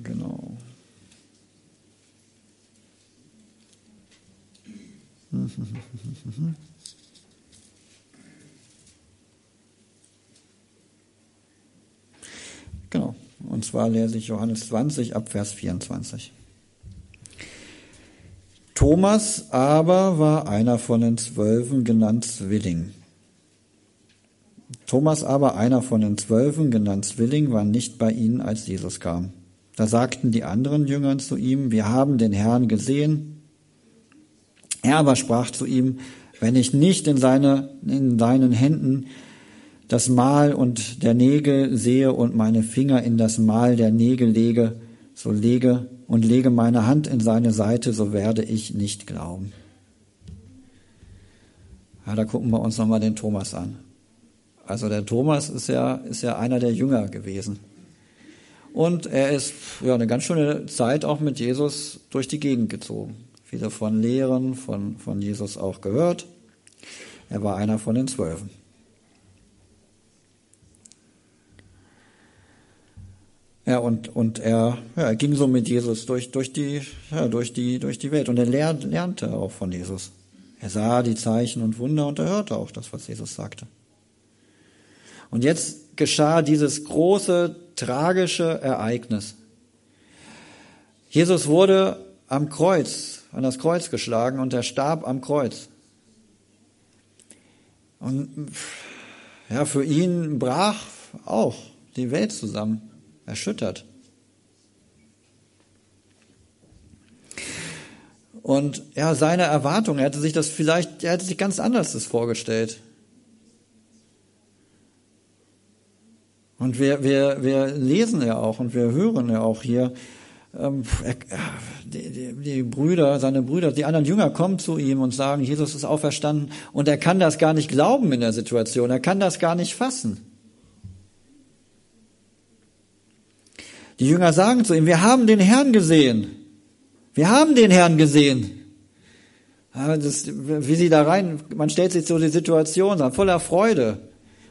Genau. Genau. Und zwar lese ich Johannes 20 ab Vers 24. Thomas aber war einer von den Zwölfen, genannt Zwilling. Thomas aber, einer von den Zwölfen, genannt Zwilling, war nicht bei ihnen, als Jesus kam. Da sagten die anderen Jüngern zu ihm, wir haben den Herrn gesehen. Er aber sprach zu ihm, wenn ich nicht in, seine, in deinen Händen das Mal und der Nägel sehe und meine Finger in das Mal der Nägel lege, so lege und lege meine Hand in seine Seite, so werde ich nicht glauben. Ja, da gucken wir uns nochmal den Thomas an. Also der Thomas ist ja, ist ja einer der Jünger gewesen. Und er ist ja eine ganz schöne Zeit auch mit Jesus durch die Gegend gezogen viele von Lehren von, von Jesus auch gehört. Er war einer von den Zwölfen. Ja, und, und er, ja, er ging so mit Jesus durch, durch, die, ja, durch, die, durch die Welt und er lernt, lernte auch von Jesus. Er sah die Zeichen und Wunder und er hörte auch das, was Jesus sagte. Und jetzt geschah dieses große, tragische Ereignis. Jesus wurde am Kreuz an das Kreuz geschlagen und er starb am Kreuz. Und ja, für ihn brach auch die Welt zusammen, erschüttert. Und ja, seine Erwartung, er hatte sich das vielleicht, er hatte sich ganz anders das vorgestellt. Und wir, wir, wir lesen ja auch und wir hören ja auch hier, die, die, die Brüder, seine Brüder, die anderen Jünger kommen zu ihm und sagen, Jesus ist auferstanden und er kann das gar nicht glauben in der Situation, er kann das gar nicht fassen. Die Jünger sagen zu ihm, wir haben den Herrn gesehen. Wir haben den Herrn gesehen. Das, wie sie da rein, man stellt sich so die Situation, voller Freude.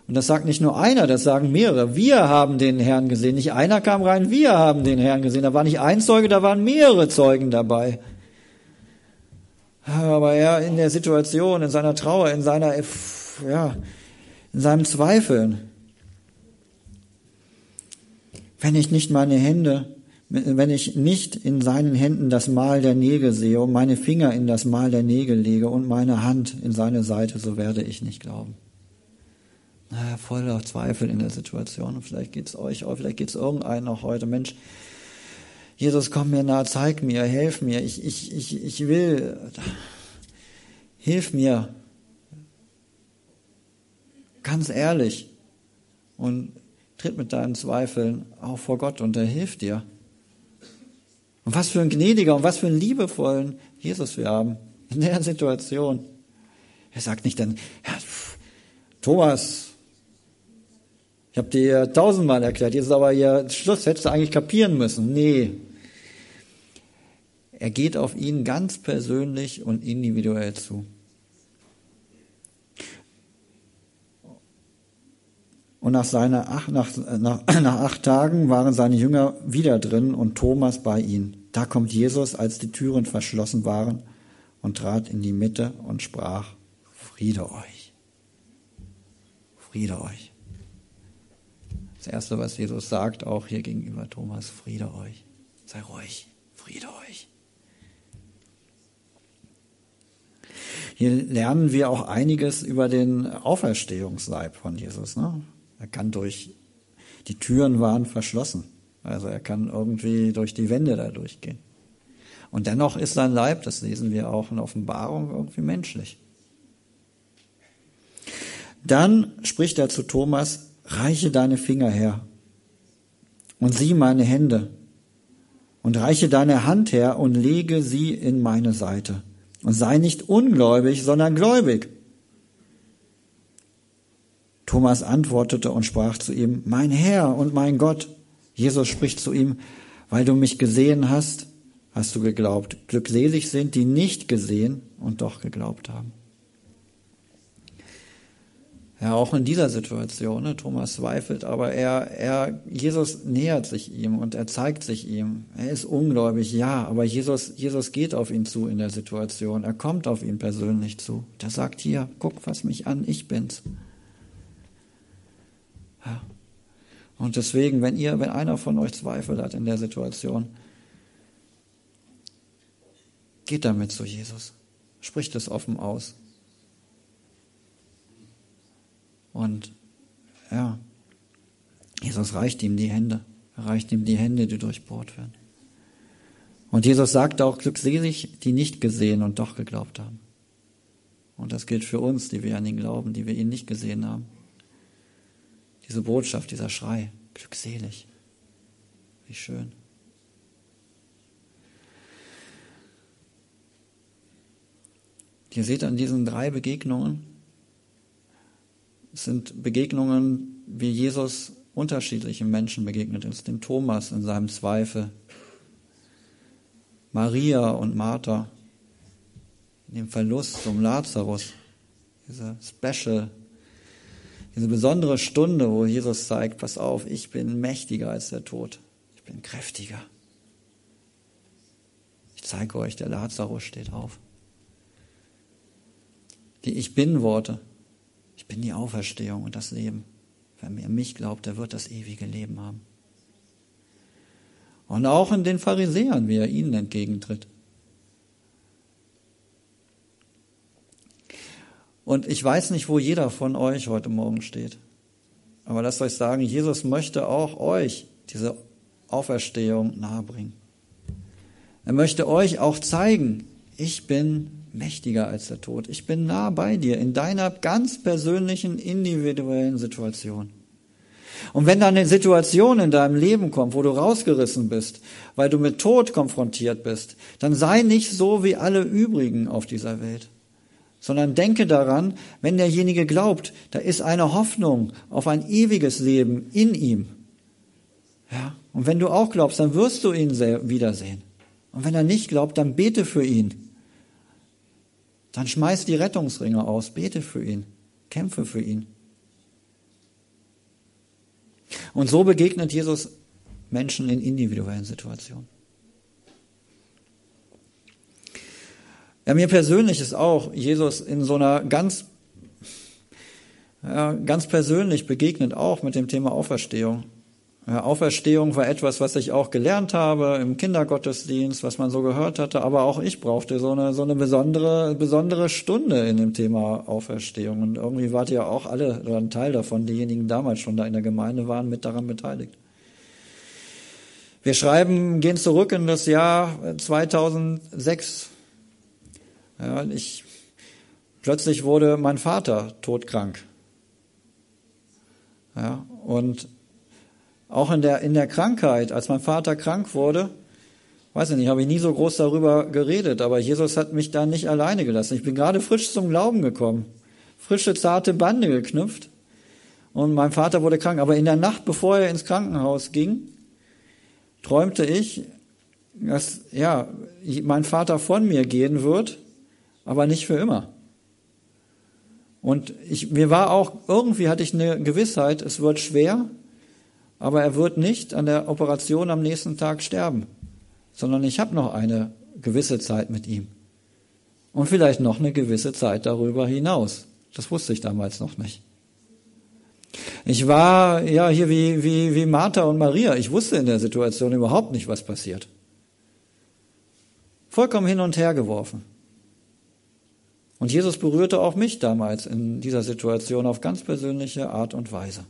Und das sagt nicht nur einer, das sagen mehrere. Wir haben den Herrn gesehen. Nicht einer kam rein, wir haben den Herrn gesehen. Da war nicht ein Zeuge, da waren mehrere Zeugen dabei. Aber er in der Situation, in seiner Trauer, in seiner, ja, in seinem Zweifeln. Wenn ich nicht meine Hände, wenn ich nicht in seinen Händen das Mal der Nägel sehe und meine Finger in das Mal der Nägel lege und meine Hand in seine Seite, so werde ich nicht glauben naja, voller Zweifel in der Situation. Und vielleicht geht's euch auch, vielleicht geht's irgendeinen auch heute. Mensch, Jesus, komm mir nahe, zeig mir, helf mir, ich, ich, ich, ich will, hilf mir. Ganz ehrlich. Und tritt mit deinen Zweifeln auch vor Gott und er hilft dir. Und was für ein gnädiger und was für einen liebevollen Jesus wir haben in der Situation. Er sagt nicht dann, ja, Thomas, ich habe dir tausendmal erklärt, jetzt ist aber hier Schluss, hättest du eigentlich kapieren müssen. Nee. Er geht auf ihn ganz persönlich und individuell zu. Und nach, seiner, nach, nach, nach acht Tagen waren seine Jünger wieder drin und Thomas bei ihnen. Da kommt Jesus, als die Türen verschlossen waren, und trat in die Mitte und sprach, Friede euch. Friede euch. Das Erste, was Jesus sagt, auch hier gegenüber Thomas, Friede euch. Sei ruhig, Friede euch. Hier lernen wir auch einiges über den Auferstehungsleib von Jesus. Ne? Er kann durch, die Türen waren verschlossen. Also er kann irgendwie durch die Wände da durchgehen. Und dennoch ist sein Leib, das lesen wir auch in Offenbarung, irgendwie menschlich. Dann spricht er zu Thomas, reiche deine Finger her und sieh meine Hände und reiche deine Hand her und lege sie in meine Seite und sei nicht ungläubig, sondern gläubig. Thomas antwortete und sprach zu ihm, mein Herr und mein Gott. Jesus spricht zu ihm, weil du mich gesehen hast, hast du geglaubt. Glückselig sind, die nicht gesehen und doch geglaubt haben. Ja, auch in dieser Situation, ne, Thomas zweifelt, aber er, er, Jesus nähert sich ihm und er zeigt sich ihm. Er ist ungläubig, ja, aber Jesus, Jesus geht auf ihn zu in der Situation. Er kommt auf ihn persönlich zu. Der sagt hier, guck, fass mich an, ich bin's. Ja. Und deswegen, wenn ihr, wenn einer von euch Zweifel hat in der Situation, geht damit zu Jesus. Spricht es offen aus. Und ja, Jesus reicht ihm die Hände. Er reicht ihm die Hände, die durchbohrt werden. Und Jesus sagt auch glückselig, die nicht gesehen und doch geglaubt haben. Und das gilt für uns, die wir an ihn glauben, die wir ihn nicht gesehen haben. Diese Botschaft, dieser Schrei, glückselig. Wie schön. Ihr seht an diesen drei Begegnungen, es sind Begegnungen, wie Jesus unterschiedlichen Menschen begegnet ist. Dem Thomas in seinem Zweifel, Maria und Martha, in dem Verlust zum Lazarus, diese Special diese besondere Stunde, wo Jesus zeigt, pass auf, ich bin mächtiger als der Tod. Ich bin kräftiger. Ich zeige euch, der Lazarus steht auf. Die Ich bin Worte. Ich bin die Auferstehung und das Leben. Wer mir mich glaubt, der wird das ewige Leben haben. Und auch in den Pharisäern, wie er ihnen entgegentritt. Und ich weiß nicht, wo jeder von euch heute Morgen steht. Aber lasst euch sagen, Jesus möchte auch euch diese Auferstehung nahebringen. Er möchte euch auch zeigen, ich bin mächtiger als der Tod. Ich bin nah bei dir in deiner ganz persönlichen, individuellen Situation. Und wenn dann eine Situation in deinem Leben kommt, wo du rausgerissen bist, weil du mit Tod konfrontiert bist, dann sei nicht so wie alle übrigen auf dieser Welt sondern denke daran, wenn derjenige glaubt, da ist eine Hoffnung auf ein ewiges Leben in ihm. Ja, und wenn du auch glaubst, dann wirst du ihn wiedersehen. Und wenn er nicht glaubt, dann bete für ihn. Dann schmeiß die Rettungsringe aus, bete für ihn, kämpfe für ihn. Und so begegnet Jesus Menschen in individuellen Situationen. Ja, mir persönlich ist auch Jesus in so einer ganz, ja, ganz persönlich begegnet auch mit dem Thema Auferstehung. Auferstehung war etwas, was ich auch gelernt habe im Kindergottesdienst, was man so gehört hatte, aber auch ich brauchte so eine, so eine besondere, besondere Stunde in dem Thema Auferstehung. Und irgendwie wart ihr auch alle, oder ein Teil davon, diejenigen damals schon da in der Gemeinde waren, mit daran beteiligt. Wir schreiben, gehen zurück in das Jahr 2006, ja, ich, plötzlich wurde mein Vater todkrank. Ja, und auch in der, in der Krankheit, als mein Vater krank wurde, weiß ich nicht, habe ich nie so groß darüber geredet, aber Jesus hat mich da nicht alleine gelassen. Ich bin gerade frisch zum Glauben gekommen, frische, zarte Bande geknüpft und mein Vater wurde krank. Aber in der Nacht, bevor er ins Krankenhaus ging, träumte ich, dass ja, mein Vater von mir gehen wird, aber nicht für immer. Und ich, mir war auch, irgendwie hatte ich eine Gewissheit, es wird schwer, aber er wird nicht an der Operation am nächsten Tag sterben, sondern ich habe noch eine gewisse Zeit mit ihm. Und vielleicht noch eine gewisse Zeit darüber hinaus. Das wusste ich damals noch nicht. Ich war ja hier wie, wie, wie Martha und Maria. Ich wusste in der Situation überhaupt nicht, was passiert. Vollkommen hin und her geworfen. Und Jesus berührte auch mich damals in dieser Situation auf ganz persönliche Art und Weise.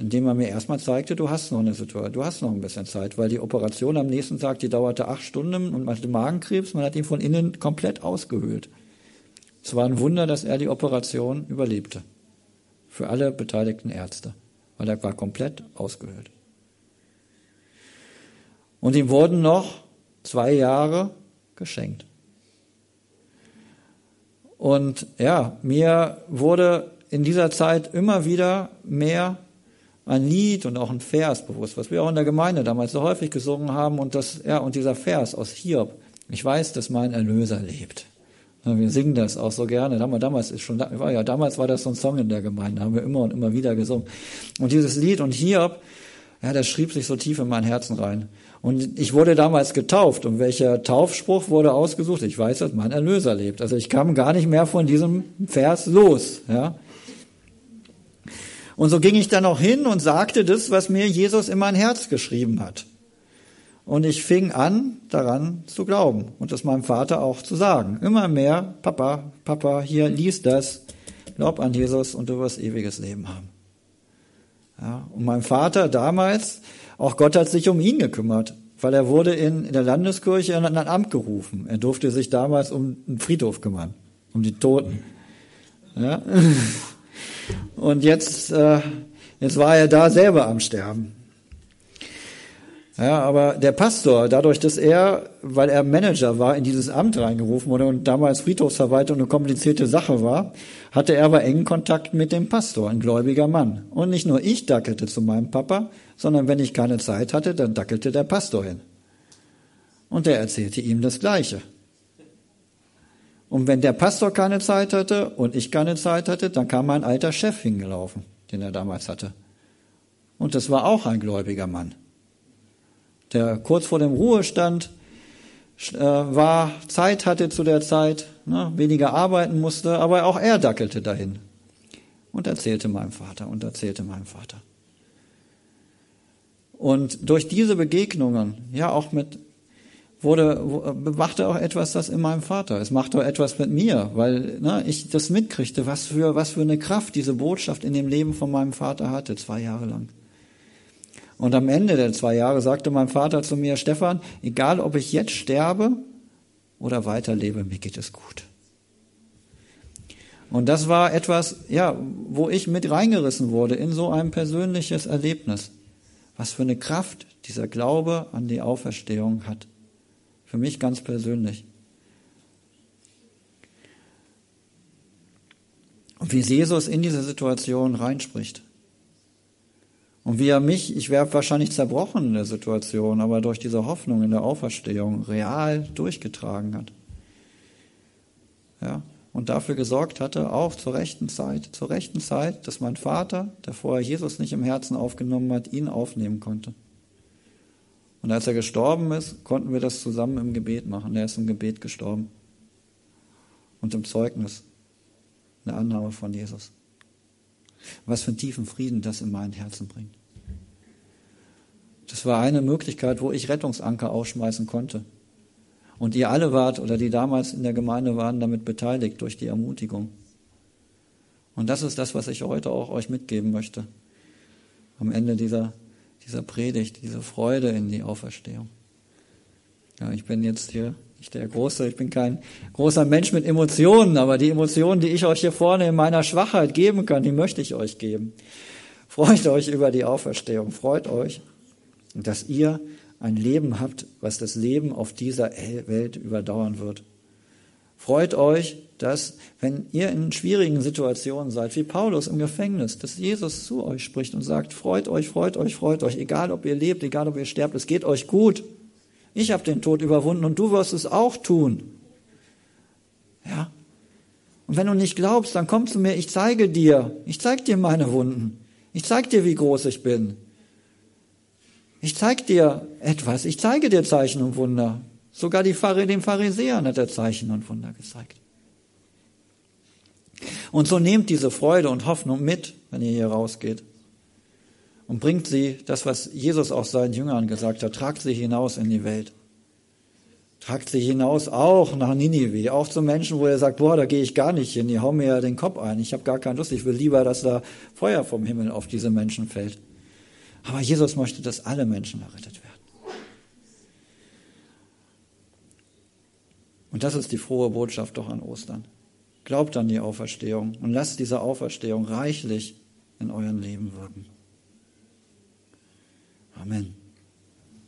Indem er mir erstmal zeigte, du hast noch eine Situation, du hast noch ein bisschen Zeit, weil die Operation am nächsten Tag, die dauerte acht Stunden und man hatte Magenkrebs, man hat ihn von innen komplett ausgehöhlt. Es war ein Wunder, dass er die Operation überlebte. Für alle beteiligten Ärzte, weil er war komplett ausgehöhlt. Und ihm wurden noch zwei Jahre geschenkt. Und ja, mir wurde in dieser Zeit immer wieder mehr ein Lied und auch ein Vers bewusst, was wir auch in der Gemeinde damals so häufig gesungen haben und das, ja, und dieser Vers aus Hiob. Ich weiß, dass mein Erlöser lebt. Wir singen das auch so gerne. Damals ist schon, ja, damals war das so ein Song in der Gemeinde, haben wir immer und immer wieder gesungen. Und dieses Lied und Hiob, ja, das schrieb sich so tief in mein Herzen rein. Und ich wurde damals getauft. Und welcher Taufspruch wurde ausgesucht? Ich weiß, dass mein Erlöser lebt. Also ich kam gar nicht mehr von diesem Vers los, ja. Und so ging ich dann auch hin und sagte das, was mir Jesus in mein Herz geschrieben hat. Und ich fing an, daran zu glauben und das meinem Vater auch zu sagen. Immer mehr, Papa, Papa, hier, lies das, glaub an Jesus und du wirst ewiges Leben haben. Ja, und mein Vater damals, auch Gott hat sich um ihn gekümmert, weil er wurde in, in der Landeskirche in ein Amt gerufen. Er durfte sich damals um einen Friedhof kümmern, um die Toten. Ja? Und jetzt, äh, jetzt war er da selber am Sterben. Ja, aber der Pastor, dadurch, dass er, weil er Manager war, in dieses Amt reingerufen wurde und damals Friedhofsverwaltung eine komplizierte Sache war, hatte er aber engen Kontakt mit dem Pastor, ein gläubiger Mann. Und nicht nur ich dackelte zu meinem Papa, sondern wenn ich keine Zeit hatte, dann dackelte der Pastor hin. Und der erzählte ihm das Gleiche. Und wenn der Pastor keine Zeit hatte und ich keine Zeit hatte, dann kam mein alter Chef hingelaufen, den er damals hatte. Und das war auch ein gläubiger Mann der kurz vor dem Ruhestand äh, war, Zeit hatte zu der Zeit, ne, weniger arbeiten musste, aber auch er dackelte dahin und erzählte meinem Vater und erzählte meinem Vater. Und durch diese Begegnungen, ja auch mit, wurde, machte auch etwas das in meinem Vater. Es machte auch etwas mit mir, weil ne, ich das mitkriegte, was für, was für eine Kraft diese Botschaft in dem Leben von meinem Vater hatte, zwei Jahre lang. Und am Ende der zwei Jahre sagte mein Vater zu mir, Stefan, egal ob ich jetzt sterbe oder weiterlebe, mir geht es gut. Und das war etwas, ja, wo ich mit reingerissen wurde in so ein persönliches Erlebnis. Was für eine Kraft dieser Glaube an die Auferstehung hat. Für mich ganz persönlich. Und wie Jesus in diese Situation reinspricht. Und wie er mich, ich wäre wahrscheinlich zerbrochen in der Situation, aber durch diese Hoffnung in der Auferstehung real durchgetragen hat. Ja, und dafür gesorgt hatte, auch zur rechten Zeit, zur rechten Zeit, dass mein Vater, der vorher Jesus nicht im Herzen aufgenommen hat, ihn aufnehmen konnte. Und als er gestorben ist, konnten wir das zusammen im Gebet machen. Er ist im Gebet gestorben. Und im Zeugnis, eine Annahme von Jesus. Was für einen tiefen Frieden das in mein Herzen bringt. Das war eine Möglichkeit, wo ich Rettungsanker ausschmeißen konnte. Und ihr alle wart oder die damals in der Gemeinde waren damit beteiligt durch die Ermutigung. Und das ist das, was ich heute auch euch mitgeben möchte. Am Ende dieser, dieser Predigt, diese Freude in die Auferstehung. Ja, ich bin jetzt hier nicht der Große, ich bin kein großer Mensch mit Emotionen, aber die Emotionen, die ich euch hier vorne in meiner Schwachheit geben kann, die möchte ich euch geben. Freut euch über die Auferstehung, freut euch, dass ihr ein Leben habt, was das Leben auf dieser Welt überdauern wird. Freut euch, dass, wenn ihr in schwierigen Situationen seid, wie Paulus im Gefängnis, dass Jesus zu euch spricht und sagt, freut euch, freut euch, freut euch, egal ob ihr lebt, egal ob ihr sterbt, es geht euch gut. Ich habe den Tod überwunden und du wirst es auch tun. Ja? Und wenn du nicht glaubst, dann komm zu mir, ich zeige dir, ich zeige dir meine Wunden. Ich zeige dir, wie groß ich bin. Ich zeige dir etwas, ich zeige dir Zeichen und Wunder. Sogar die, den Pharisäern hat er Zeichen und Wunder gezeigt. Und so nehmt diese Freude und Hoffnung mit, wenn ihr hier rausgeht. Und bringt sie, das, was Jesus auch seinen Jüngern gesagt hat, tragt sie hinaus in die Welt. Tragt sie hinaus auch nach Ninive, auch zu Menschen, wo er sagt, boah, da gehe ich gar nicht hin, die hauen mir ja den Kopf ein, ich habe gar keine Lust, ich will lieber, dass da Feuer vom Himmel auf diese Menschen fällt. Aber Jesus möchte, dass alle Menschen errettet werden. Und das ist die frohe Botschaft doch an Ostern. Glaubt an die Auferstehung und lasst diese Auferstehung reichlich in euren Leben wirken. Amen.